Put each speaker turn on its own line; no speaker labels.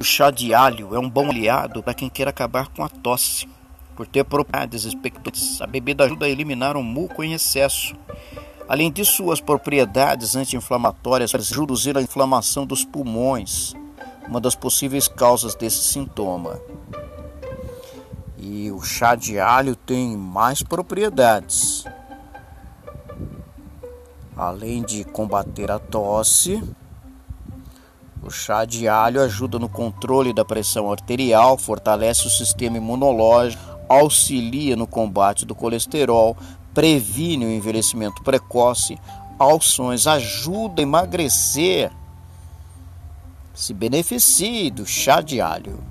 O chá de alho é um bom aliado para quem quer acabar com a tosse. Por ter propriedades expectantes, a bebida ajuda a eliminar o muco em excesso. Além de suas propriedades anti-inflamatórias, reduzir a inflamação dos pulmões, uma das possíveis causas desse sintoma. E o chá de alho tem mais propriedades. Além de combater a tosse, o chá de alho ajuda no controle da pressão arterial, fortalece o sistema imunológico, auxilia no combate do colesterol, previne o envelhecimento precoce, alções, ajuda a emagrecer. Se beneficie do chá de alho.